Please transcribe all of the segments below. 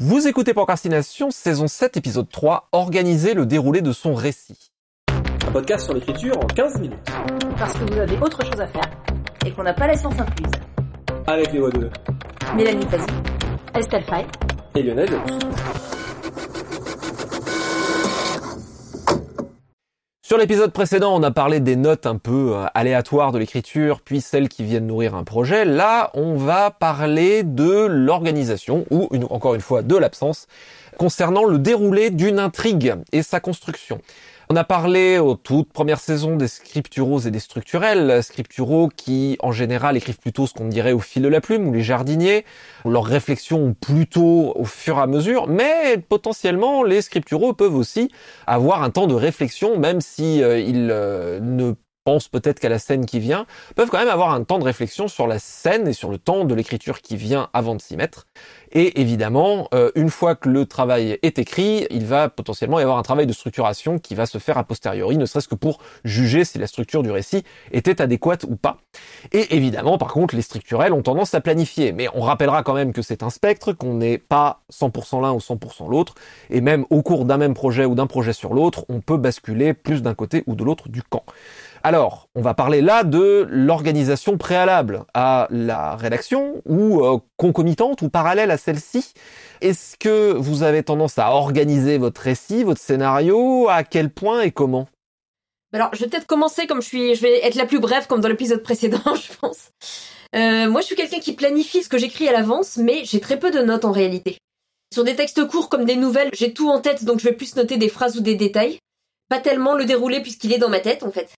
Vous écoutez Procrastination, saison 7, épisode 3, organiser le déroulé de son récit. Un podcast sur l'écriture en 15 minutes. Parce que vous avez autre chose à faire et qu'on n'a pas la science incluse. Avec les voix de Mélanie Pazzi, Estelle Fay et Lionel. Sur l'épisode précédent, on a parlé des notes un peu euh, aléatoires de l'écriture, puis celles qui viennent nourrir un projet. Là, on va parler de l'organisation, ou encore une fois de l'absence, concernant le déroulé d'une intrigue et sa construction. On a parlé aux toutes premières saisons des scripturaux et des structurels. Scripturaux qui, en général, écrivent plutôt ce qu'on dirait au fil de la plume, ou les jardiniers. Leurs réflexions plutôt au fur et à mesure, mais potentiellement, les scripturaux peuvent aussi avoir un temps de réflexion, même si euh, ils euh, ne peut-être qu'à la scène qui vient, peuvent quand même avoir un temps de réflexion sur la scène et sur le temps de l'écriture qui vient avant de s'y mettre. Et évidemment, euh, une fois que le travail est écrit, il va potentiellement y avoir un travail de structuration qui va se faire a posteriori, ne serait-ce que pour juger si la structure du récit était adéquate ou pas. Et évidemment, par contre, les structurels ont tendance à planifier. Mais on rappellera quand même que c'est un spectre, qu'on n'est pas 100% l'un ou 100% l'autre. Et même au cours d'un même projet ou d'un projet sur l'autre, on peut basculer plus d'un côté ou de l'autre du camp. Alors, on va parler là de l'organisation préalable à la rédaction ou euh, concomitante ou parallèle à celle-ci. Est-ce que vous avez tendance à organiser votre récit, votre scénario? À quel point et comment? Alors, je vais peut-être commencer comme je suis, je vais être la plus brève comme dans l'épisode précédent, je pense. Euh, moi, je suis quelqu'un qui planifie ce que j'écris à l'avance, mais j'ai très peu de notes en réalité. Sur des textes courts comme des nouvelles, j'ai tout en tête, donc je vais plus noter des phrases ou des détails. Pas tellement le déroulé puisqu'il est dans ma tête, en fait.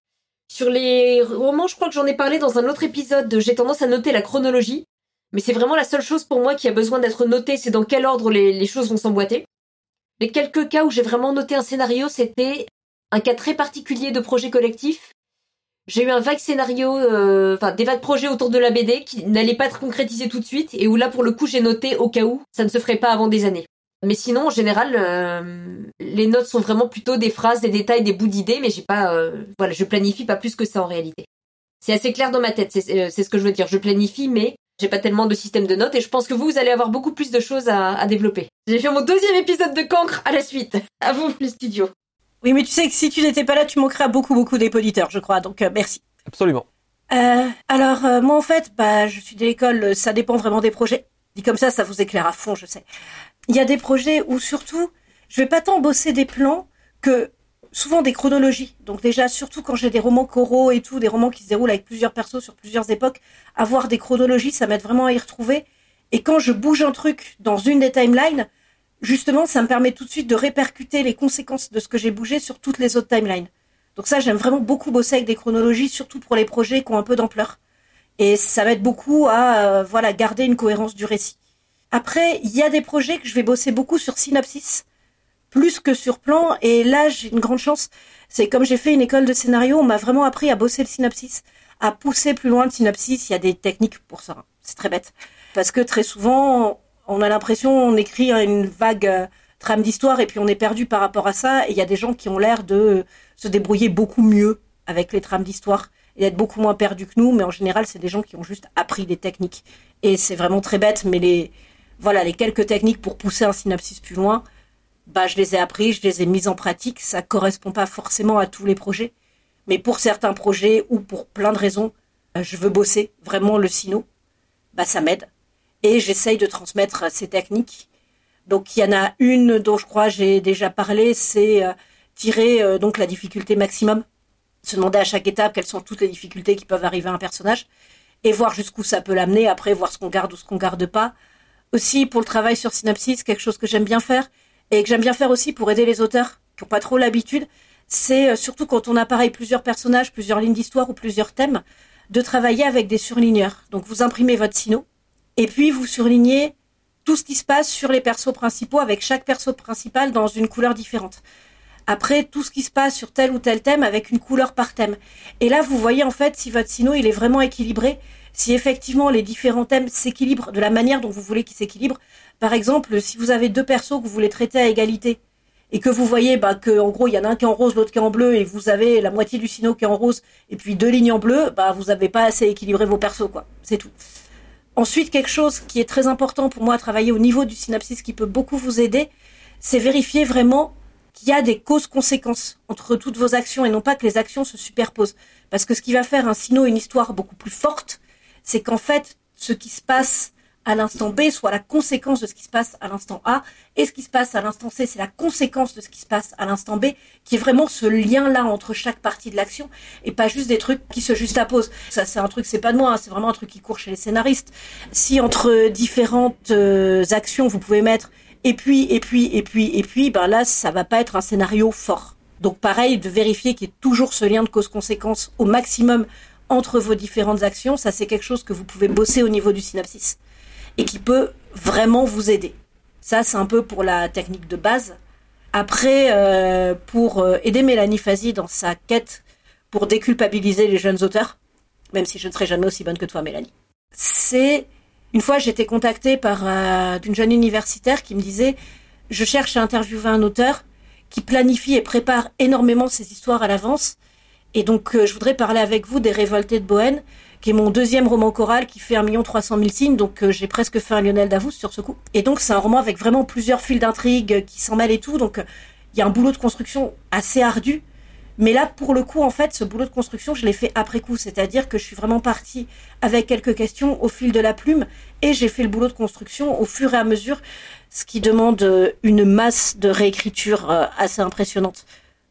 Sur les romans, je crois que j'en ai parlé dans un autre épisode, j'ai tendance à noter la chronologie. Mais c'est vraiment la seule chose pour moi qui a besoin d'être notée, c'est dans quel ordre les, choses vont s'emboîter. Les quelques cas où j'ai vraiment noté un scénario, c'était un cas très particulier de projet collectif. J'ai eu un vague scénario, euh, enfin des vagues projets autour de la BD qui n'allaient pas être concrétisés tout de suite et où là pour le coup j'ai noté au cas où ça ne se ferait pas avant des années. Mais sinon en général euh, les notes sont vraiment plutôt des phrases, des détails, des bouts d'idées, mais j'ai pas, euh, voilà, je planifie pas plus que ça en réalité. C'est assez clair dans ma tête, c'est euh, c'est ce que je veux dire. Je planifie, mais j'ai pas tellement de système de notes et je pense que vous, vous allez avoir beaucoup plus de choses à, à développer. J'ai fait mon deuxième épisode de Cancre à la suite. À vous, le studio. Oui, mais tu sais que si tu n'étais pas là, tu manquerais à beaucoup, beaucoup d'auditeurs, je crois. Donc, euh, merci. Absolument. Euh, alors, euh, moi, en fait, bah, je suis de l'école, ça dépend vraiment des projets. Dit comme ça, ça vous éclaire à fond, je sais. Il y a des projets où, surtout, je vais pas tant bosser des plans que souvent des chronologies. Donc déjà, surtout quand j'ai des romans coraux et tout, des romans qui se déroulent avec plusieurs persos sur plusieurs époques, avoir des chronologies, ça m'aide vraiment à y retrouver. Et quand je bouge un truc dans une des timelines, justement, ça me permet tout de suite de répercuter les conséquences de ce que j'ai bougé sur toutes les autres timelines. Donc ça, j'aime vraiment beaucoup bosser avec des chronologies, surtout pour les projets qui ont un peu d'ampleur. Et ça m'aide beaucoup à euh, voilà garder une cohérence du récit. Après, il y a des projets que je vais bosser beaucoup sur synopsis, plus que sur plan. Et là, j'ai une grande chance. C'est comme j'ai fait une école de scénario, on m'a vraiment appris à bosser le synopsis, à pousser plus loin le synopsis. Il y a des techniques pour ça. C'est très bête. Parce que très souvent, on a l'impression on écrit une vague euh, trame d'histoire et puis on est perdu par rapport à ça. Et il y a des gens qui ont l'air de se débrouiller beaucoup mieux avec les trames d'histoire et d'être beaucoup moins perdus que nous. Mais en général, c'est des gens qui ont juste appris des techniques. Et c'est vraiment très bête, mais les voilà les quelques techniques pour pousser un synopsis plus loin, bah je les ai appris, je les ai mises en pratique. Ça correspond pas forcément à tous les projets, mais pour certains projets ou pour plein de raisons, euh, je veux bosser vraiment le sino. Bah ça m'aide et j'essaye de transmettre ces techniques. Donc il y en a une dont je crois j'ai déjà parlé, c'est euh, tirer euh, donc la difficulté maximum, se demander à chaque étape quelles sont toutes les difficultés qui peuvent arriver à un personnage et voir jusqu'où ça peut l'amener. Après voir ce qu'on garde ou ce qu'on garde pas. Aussi pour le travail sur synopsis, quelque chose que j'aime bien faire et que j'aime bien faire aussi pour aider les auteurs qui n'ont pas trop l'habitude, c'est euh, surtout quand on a pareil plusieurs personnages, plusieurs lignes d'histoire ou plusieurs thèmes, de travailler avec des surligneurs. Donc vous imprimez votre sino et puis vous surlignez tout ce qui se passe sur les persos principaux avec chaque perso principal dans une couleur différente. Après, tout ce qui se passe sur tel ou tel thème avec une couleur par thème. Et là, vous voyez en fait si votre sino il est vraiment équilibré, si effectivement les différents thèmes s'équilibrent de la manière dont vous voulez qu'ils s'équilibrent. Par exemple, si vous avez deux persos que vous voulez traiter à égalité et que vous voyez bah, que en gros il y en a un qui est en rose, l'autre qui est en bleu et vous avez la moitié du sino qui est en rose et puis deux lignes en bleu, bah vous n'avez pas assez équilibré vos persos quoi. C'est tout. Ensuite, quelque chose qui est très important pour moi à travailler au niveau du synopsis, qui peut beaucoup vous aider, c'est vérifier vraiment qu'il y a des causes-conséquences entre toutes vos actions et non pas que les actions se superposent. Parce que ce qui va faire un sino une histoire beaucoup plus forte, c'est qu'en fait, ce qui se passe à l'instant B soit la conséquence de ce qui se passe à l'instant A, et ce qui se passe à l'instant C, c'est la conséquence de ce qui se passe à l'instant B, qui est vraiment ce lien-là entre chaque partie de l'action, et pas juste des trucs qui se juxtaposent. Ça, c'est un truc, c'est pas de moi, hein, c'est vraiment un truc qui court chez les scénaristes. Si entre différentes euh, actions, vous pouvez mettre et puis, et puis, et puis, et puis, ben là, ça va pas être un scénario fort. Donc pareil, de vérifier qu'il y ait toujours ce lien de cause-conséquence au maximum entre vos différentes actions, ça c'est quelque chose que vous pouvez bosser au niveau du synopsis et qui peut vraiment vous aider. Ça, c'est un peu pour la technique de base. Après, euh, pour euh, aider Mélanie Fazi dans sa quête pour déculpabiliser les jeunes auteurs, même si je ne serai jamais aussi bonne que toi, Mélanie, c'est une fois j'étais contactée par euh, d'une jeune universitaire qui me disait je cherche à interviewer un auteur qui planifie et prépare énormément ses histoires à l'avance. Et donc, je voudrais parler avec vous des Révoltés de Bohème, qui est mon deuxième roman choral qui fait 1 300 000 signes, donc euh, j'ai presque fait un Lionel Davos sur ce coup. Et donc c'est un roman avec vraiment plusieurs fils d'intrigue qui s'en mêlent et tout, donc il y a un boulot de construction assez ardu. Mais là, pour le coup, en fait, ce boulot de construction, je l'ai fait après coup, c'est-à-dire que je suis vraiment partie avec quelques questions au fil de la plume, et j'ai fait le boulot de construction au fur et à mesure, ce qui demande euh, une masse de réécriture euh, assez impressionnante.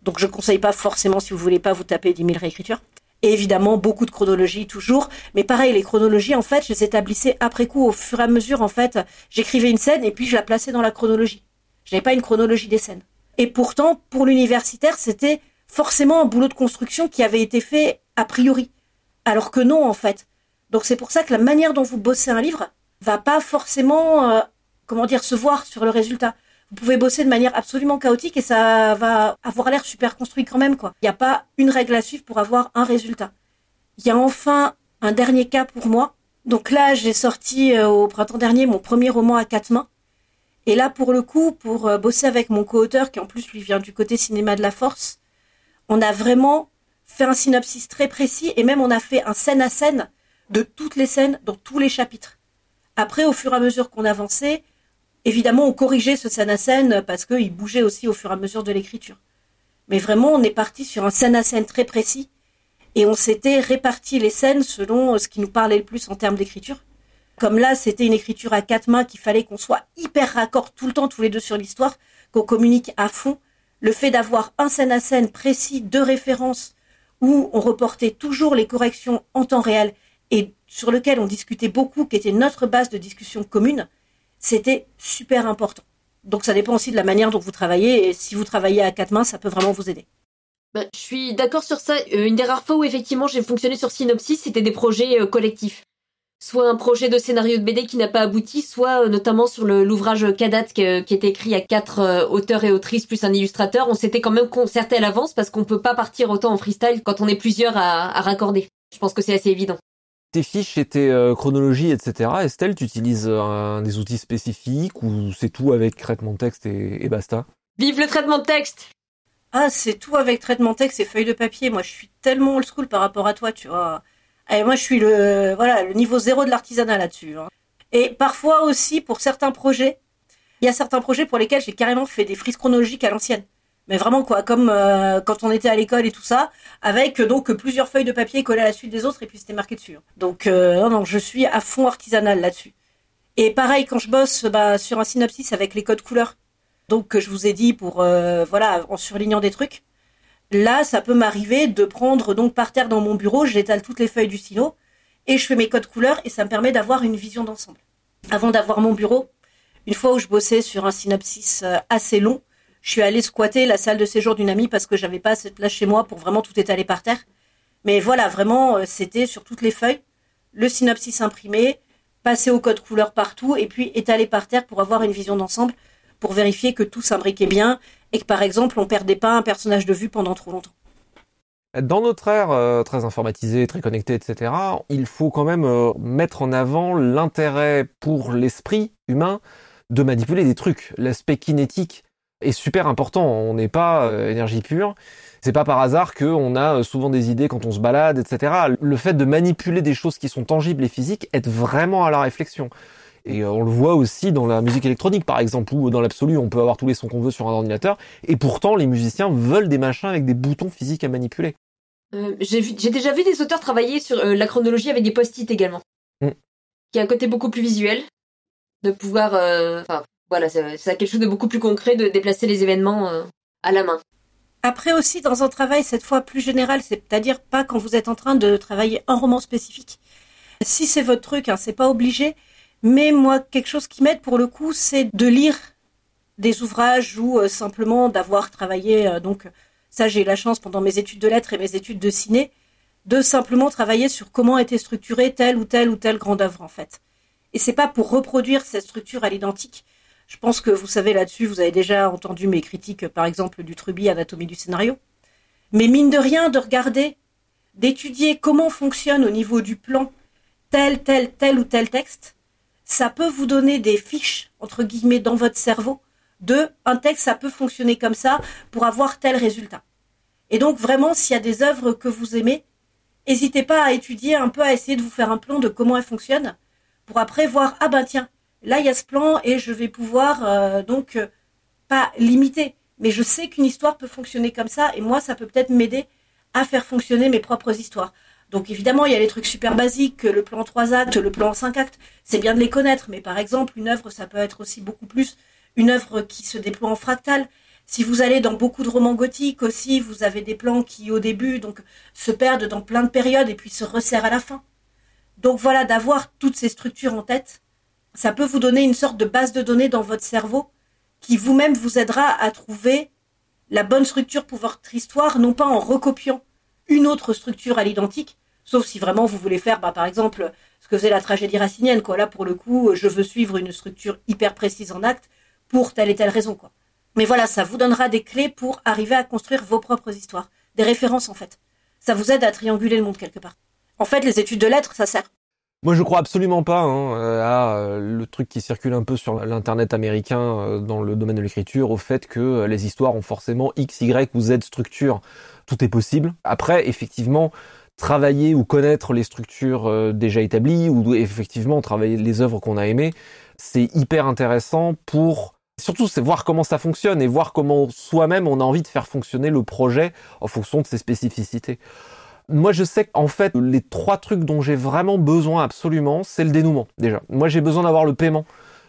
Donc je conseille pas forcément si vous voulez pas vous taper 10 000 réécritures. Et évidemment, beaucoup de chronologie toujours. Mais pareil, les chronologies, en fait, je les établissais après coup, au fur et à mesure, en fait. J'écrivais une scène et puis je la plaçais dans la chronologie. Je n'avais pas une chronologie des scènes. Et pourtant, pour l'universitaire, c'était forcément un boulot de construction qui avait été fait a priori. Alors que non, en fait. Donc c'est pour ça que la manière dont vous bossez un livre va pas forcément, euh, comment dire, se voir sur le résultat vous pouvez bosser de manière absolument chaotique et ça va avoir l'air super construit quand même, quoi. Il n'y a pas une règle à suivre pour avoir un résultat. Il y a enfin un dernier cas pour moi. Donc là, j'ai sorti euh, au printemps dernier mon premier roman à quatre mains. Et là, pour le coup, pour euh, bosser avec mon co-auteur, qui en plus lui vient du côté cinéma de la force, on a vraiment fait un synopsis très précis et même on a fait un scène à scène de toutes les scènes dans tous les chapitres. Après, au fur et à mesure qu'on avançait, Évidemment, on corrigeait ce scène à scène parce qu'il bougeait aussi au fur et à mesure de l'écriture. Mais vraiment, on est parti sur un scène à scène très précis et on s'était réparti les scènes selon ce qui nous parlait le plus en termes d'écriture. Comme là, c'était une écriture à quatre mains qu'il fallait qu'on soit hyper raccord tout le temps, tous les deux sur l'histoire, qu'on communique à fond. Le fait d'avoir un scène à scène précis, de référence, où on reportait toujours les corrections en temps réel et sur lequel on discutait beaucoup, qui était notre base de discussion commune, c'était super important. Donc ça dépend aussi de la manière dont vous travaillez et si vous travaillez à quatre mains, ça peut vraiment vous aider. Bah, je suis d'accord sur ça. Euh, une des rares fois où effectivement j'ai fonctionné sur Synopsis, c'était des projets euh, collectifs. Soit un projet de scénario de BD qui n'a pas abouti, soit euh, notamment sur l'ouvrage Kadat qui, est écrit à quatre auteurs et autrices plus un illustrateur. On s'était quand même concerté à l'avance parce qu'on peut pas partir autant en freestyle quand on est plusieurs à raccorder. Je pense que c'est assez évident tes fiches et tes euh, chronologies, etc. Estelle, tu utilises euh, des outils spécifiques ou c'est tout avec traitement de texte et, basta? Vive le traitement de texte Ah, c'est tout avec traitement de texte et feuilles de papier. Moi, je suis tellement old school par rapport à toi, tu vois. Et moi, je suis le voilà le niveau zéro de l'artisanat là-dessus. Hein. Et parfois aussi, pour certains projets, il y a certains projets pour lesquels j'ai carrément fait des frises chronologiques à l'ancienne mais vraiment quoi, comme euh, quand on était à l'école et tout ça, avec euh, donc plusieurs feuilles de papier collées à la suite des autres et puis c'était marqué dessus. Hein. Donc euh, je suis à fond artisanal là-dessus. Et pareil quand je bosse bah, sur un synopsis avec les codes couleurs, donc que je vous ai dit pour voilà en surlignant des trucs. Là, ça peut m'arriver de prendre donc par terre dans mon bureau, j'étale toutes les feuilles du stylo et je fais mes codes couleurs et ça me permet d'avoir une vision d'ensemble. Avant d'avoir mon bureau, une fois où je bossais sur un synopsis assez long, je suis allée squatter la salle de séjour d'une amie parce que j'avais pas cette place chez moi pour vraiment tout étaler par terre. Mais voilà, vraiment, euh, c'était sur toutes les feuilles, le synopsis imprimé, passer au code couleur partout et puis étaler par terre pour avoir une vision d'ensemble, pour vérifier que tout s'imbriquait bien et que par exemple on perdait pas un personnage de vue pendant trop longtemps. Dans notre ère euh, très informatisée, très connectée, etc., il faut quand même euh, mettre en avant l'intérêt pour l'esprit humain de manipuler des trucs, l'aspect kinétique est super important. On n'est pas euh, énergie pure. C'est pas par hasard qu'on a souvent des idées quand on se balade, etc. Le fait de manipuler des choses qui sont tangibles et physiques aide vraiment à la réflexion. Et on le voit aussi dans la musique électronique, par exemple, où dans l'absolu, on peut avoir tous les sons qu'on veut sur un ordinateur. Et pourtant, les musiciens veulent des machins avec des boutons physiques à manipuler. Euh, j'ai déjà vu des auteurs travailler sur euh, la chronologie avec des post-it également. Mm. Qui a un côté beaucoup plus visuel. De pouvoir... Euh, voilà, c'est quelque chose de beaucoup plus concret de déplacer les événements à la main. Après aussi, dans un travail cette fois plus général, c'est-à-dire pas quand vous êtes en train de travailler un roman spécifique. Si c'est votre truc, hein, c'est pas obligé. Mais moi, quelque chose qui m'aide pour le coup, c'est de lire des ouvrages ou simplement d'avoir travaillé donc ça, j'ai eu la chance pendant mes études de lettres et mes études de ciné de simplement travailler sur comment était structurée telle ou telle ou telle grande œuvre en fait. Et c'est pas pour reproduire cette structure à l'identique. Je pense que vous savez là-dessus, vous avez déjà entendu mes critiques, par exemple, du Truby Anatomie du scénario. Mais mine de rien, de regarder, d'étudier comment fonctionne au niveau du plan tel, tel, tel ou tel texte, ça peut vous donner des fiches, entre guillemets, dans votre cerveau de un texte, ça peut fonctionner comme ça pour avoir tel résultat. Et donc vraiment, s'il y a des œuvres que vous aimez, n'hésitez pas à étudier un peu, à essayer de vous faire un plan de comment elles fonctionnent, pour après voir, ah ben tiens, là il y a ce plan et je vais pouvoir euh, donc euh, pas limiter, mais je sais qu'une histoire peut fonctionner comme ça et moi ça peut peut-être m'aider à faire fonctionner mes propres histoires. Donc évidemment, il y a les trucs super basiques, le plan en trois actes, le plan en cinq actes, c'est bien de les connaître, mais par exemple, une œuvre, ça peut être aussi beaucoup plus une œuvre qui se déploie en fractal. Si vous allez dans beaucoup de romans gothiques aussi, vous avez des plans qui au début donc se perdent dans plein de périodes et puis se resserrent à la fin. Donc voilà, d'avoir toutes ces structures en tête, ça peut vous donner une sorte de base de données dans votre cerveau qui vous-même vous aidera à trouver la bonne structure pour votre histoire, non pas en recopiant une autre structure à l'identique, sauf si vraiment vous voulez faire, bah, par exemple, ce que faisait la tragédie racinienne, quoi. Là, pour le coup, je veux suivre une structure hyper précise en acte, pour telle et telle raison, quoi. Mais voilà, ça vous donnera des clés pour arriver à construire vos propres histoires, des références en fait. Ça vous aide à trianguler le monde quelque part. En fait, les études de lettres, ça sert. Moi, je crois absolument pas hein, à euh, le truc qui circule un peu sur l'internet américain euh, dans le domaine de l'écriture, au fait que euh, les histoires ont forcément X, Y ou Z structure. Tout est possible. Après, effectivement, travailler ou connaître les structures déjà établies ou effectivement travailler les œuvres qu'on a aimées, c'est hyper intéressant pour Surtout, c'est voir comment ça fonctionne et voir comment soi-même on a envie de faire fonctionner le projet en fonction de ses spécificités. Moi, je sais qu'en fait, les trois trucs dont j'ai vraiment besoin absolument, c'est le dénouement, déjà. Moi, j'ai besoin d'avoir le paiement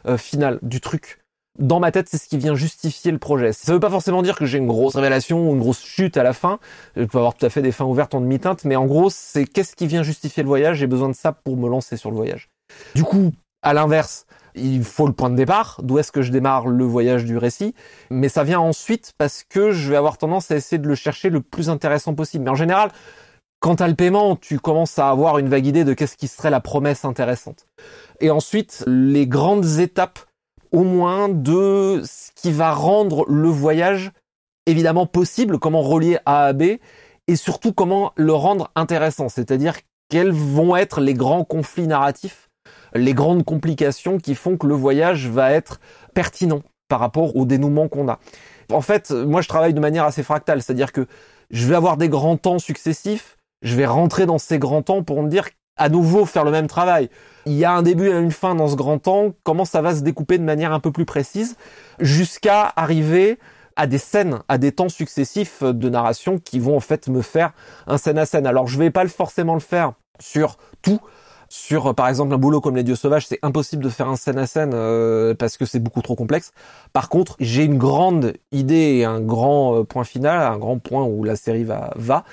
euh, final du truc. Dans ma tête, c'est ce qui vient justifier le projet. Ça veut pas forcément dire que j'ai une grosse révélation ou une grosse chute à la fin. Je peux avoir tout à fait des fins ouvertes en demi-teinte, mais en gros, c'est qu'est-ce qui vient justifier le voyage? J'ai besoin de ça pour me lancer sur le voyage. Du coup, à l'inverse, il faut le point de départ, d'où est-ce que je démarre le voyage du récit, mais ça vient ensuite parce que je vais avoir tendance à essayer de le chercher le plus intéressant possible. Mais en général, quant à le paiement, tu commences à avoir une vague idée de qu'est-ce qui serait la promesse intéressante. Et ensuite, les grandes étapes, au moins, de ce qui va rendre le voyage évidemment possible, comment relier A à B, et surtout comment le rendre intéressant, c'est-à-dire quels vont être les grands conflits narratifs les grandes complications qui font que le voyage va être pertinent par rapport au dénouement qu'on a. En fait, moi je travaille de manière assez fractale, c'est-à-dire que je vais avoir des grands temps successifs, je vais rentrer dans ces grands temps pour me dire à nouveau faire le même travail. Il y a un début et une fin dans ce grand temps, comment ça va se découper de manière un peu plus précise, jusqu'à arriver à des scènes, à des temps successifs de narration qui vont en fait me faire un scène à scène. Alors je vais pas forcément le faire sur tout, sur, par exemple, un boulot comme Les Dieux Sauvages, c'est impossible de faire un scène à scène euh, parce que c'est beaucoup trop complexe. Par contre, j'ai une grande idée et un grand euh, point final, un grand point où la série va, va,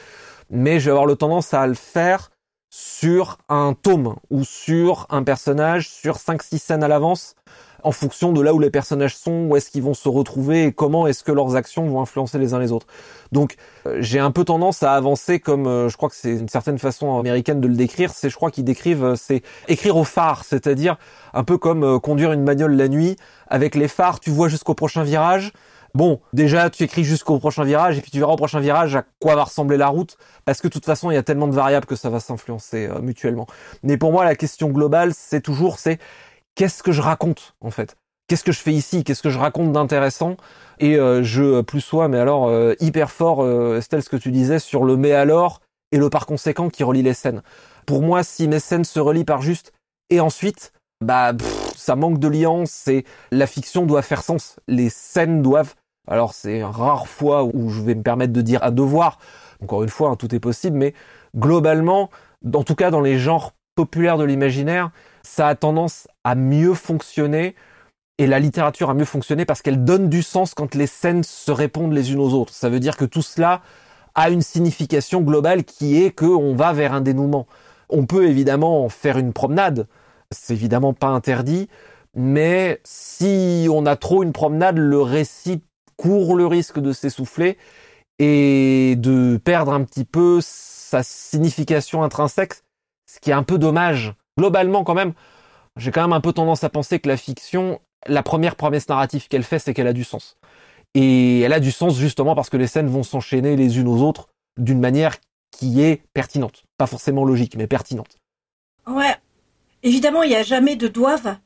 mais je vais avoir le tendance à le faire sur un tome ou sur un personnage, sur 5-6 scènes à l'avance, en fonction de là où les personnages sont, où est-ce qu'ils vont se retrouver et comment est-ce que leurs actions vont influencer les uns les autres. Donc euh, j'ai un peu tendance à avancer comme euh, je crois que c'est une certaine façon américaine de le décrire, c'est je crois qu'ils décrivent euh, c'est écrire au phare, c'est-à-dire un peu comme conduire une bagnole la nuit avec les phares, tu vois jusqu'au prochain virage. Bon, déjà, tu écris jusqu'au prochain virage, et puis tu verras au prochain virage à quoi va ressembler la route, parce que de toute façon, il y a tellement de variables que ça va s'influencer mutuellement. Mais pour moi, la question globale, c'est toujours, c'est qu'est-ce que je raconte en fait? Qu'est-ce que je fais ici? Qu'est-ce que je raconte d'intéressant? Et euh, je plus sois, mais alors euh, hyper fort, euh, Estelle, ce que tu disais sur le mais alors et le par conséquent qui relie les scènes. Pour moi, si mes scènes se relient par juste et ensuite, bah ça manque de lien. C'est la fiction doit faire sens. Les scènes doivent. Alors c'est rare fois où je vais me permettre de dire à devoir. Encore une fois, hein, tout est possible, mais globalement, en tout cas dans les genres populaires de l'imaginaire, ça a tendance à mieux fonctionner et la littérature a mieux fonctionné parce qu'elle donne du sens quand les scènes se répondent les unes aux autres. Ça veut dire que tout cela a une signification globale qui est qu'on va vers un dénouement. On peut évidemment faire une promenade, c'est évidemment pas interdit, mais si on a trop une promenade, le récit court le risque de s'essouffler et de perdre un petit peu sa signification intrinsèque, ce qui est un peu dommage. Globalement quand même, j'ai quand même un peu tendance à penser que la fiction, la première promesse narrative qu'elle fait, c'est qu'elle a du sens. Et elle a du sens justement parce que les scènes vont s'enchaîner les unes aux autres d'une manière qui est pertinente. Pas forcément logique, mais pertinente. Ouais. Évidemment, il n'y a jamais de doivent,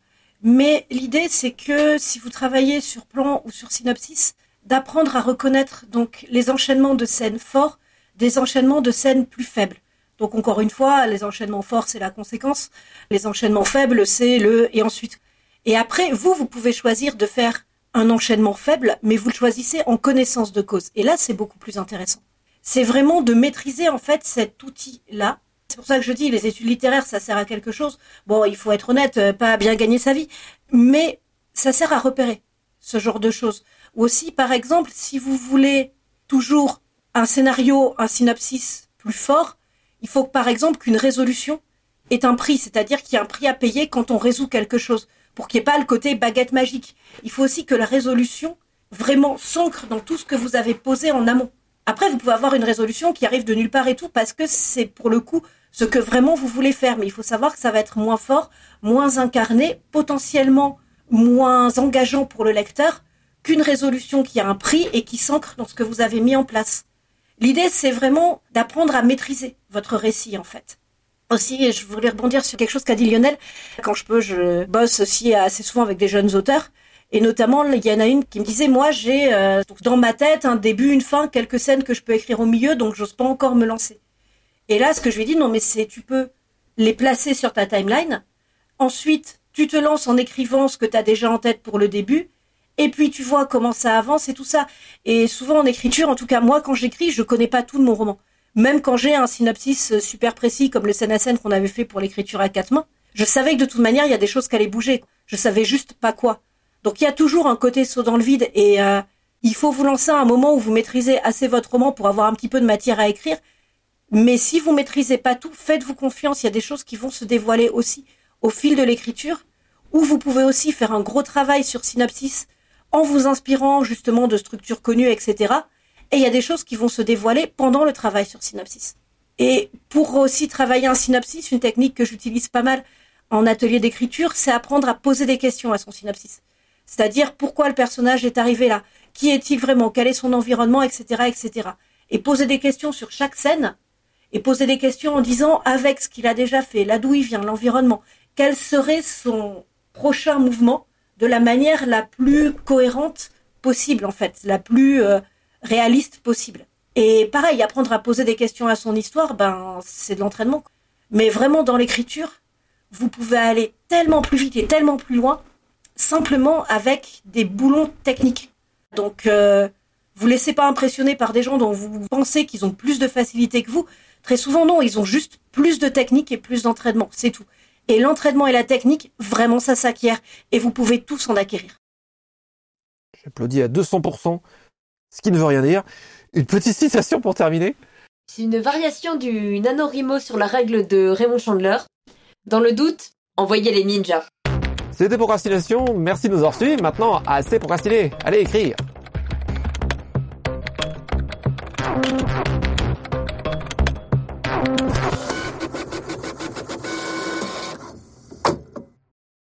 mais l'idée, c'est que si vous travaillez sur plan ou sur synopsis, d'apprendre à reconnaître donc les enchaînements de scènes forts des enchaînements de scènes plus faibles. Donc encore une fois, les enchaînements forts, c'est la conséquence. Les enchaînements faibles, c'est le et ensuite. Et après, vous, vous pouvez choisir de faire un enchaînement faible, mais vous le choisissez en connaissance de cause. Et là, c'est beaucoup plus intéressant. C'est vraiment de maîtriser en fait cet outil-là. C'est pour ça que je dis, les études littéraires, ça sert à quelque chose. Bon, il faut être honnête, euh, pas à bien gagner sa vie, mais ça sert à repérer ce genre de choses. Ou aussi, par exemple, si vous voulez toujours un scénario, un synopsis plus fort, il faut par exemple qu'une résolution ait un prix, c'est-à-dire qu'il y a un prix à payer quand on résout quelque chose, pour qu'il n'y ait pas le côté baguette magique. Il faut aussi que la résolution vraiment s'ancre dans tout ce que vous avez posé en amont. Après, vous pouvez avoir une résolution qui arrive de nulle part et tout, parce que c'est pour le coup ce que vraiment vous voulez faire. Mais il faut savoir que ça va être moins fort, moins incarné, potentiellement moins engageant pour le lecteur qu'une résolution qui a un prix et qui s'ancre dans ce que vous avez mis en place. L'idée, c'est vraiment d'apprendre à maîtriser votre récit, en fait. Aussi, je voulais rebondir sur quelque chose qu'a dit Lionel. Quand je peux, je bosse aussi assez souvent avec des jeunes auteurs. Et notamment, il y en a une qui me disait, moi, j'ai euh, dans ma tête un début, une fin, quelques scènes que je peux écrire au milieu, donc j'ose pas encore me lancer. Et là, ce que je lui ai dit, non, mais c'est, tu peux les placer sur ta timeline. Ensuite, tu te lances en écrivant ce que tu as déjà en tête pour le début et puis tu vois comment ça avance et tout ça. Et souvent en écriture, en tout cas moi quand j'écris, je connais pas tout de mon roman. Même quand j'ai un synopsis super précis comme le scène à scène qu'on avait fait pour l'écriture à quatre mains, je savais que de toute manière il y a des choses qui allaient bouger. Je savais juste pas quoi. Donc il y a toujours un côté saut dans le vide et euh, il faut vous lancer à un moment où vous maîtrisez assez votre roman pour avoir un petit peu de matière à écrire. Mais si vous maîtrisez pas tout, faites-vous confiance. Il y a des choses qui vont se dévoiler aussi au fil de l'écriture. Ou vous pouvez aussi faire un gros travail sur synopsis en vous inspirant justement de structures connues, etc. Et il y a des choses qui vont se dévoiler pendant le travail sur synopsis. Et pour aussi travailler un synopsis, une technique que j'utilise pas mal en atelier d'écriture, c'est apprendre à poser des questions à son synopsis. C'est-à-dire pourquoi le personnage est arrivé là, qui est-il vraiment, quel est son environnement, etc., etc. Et poser des questions sur chaque scène, et poser des questions en disant avec ce qu'il a déjà fait, là d'où il vient, l'environnement, quel serait son prochain mouvement, de la manière la plus cohérente possible, en fait, la plus euh, réaliste possible. Et pareil, apprendre à poser des questions à son histoire, ben, c'est de l'entraînement. Mais vraiment, dans l'écriture, vous pouvez aller tellement plus vite et tellement plus loin, simplement avec des boulons techniques. Donc, euh, vous laissez pas impressionner par des gens dont vous pensez qu'ils ont plus de facilité que vous. Très souvent, non, ils ont juste plus de technique et plus d'entraînement, c'est tout. Et l'entraînement et la technique, vraiment, ça s'acquiert. Et vous pouvez tous en acquérir. J'applaudis à 200%, ce qui ne veut rien dire. Une petite citation pour terminer. C'est une variation du NaNoWriMo sur la règle de Raymond Chandler. Dans le doute, envoyez les ninjas. C'était Procrastination, merci de nous avoir suivis. Maintenant, assez procrastiné. Allez, écrire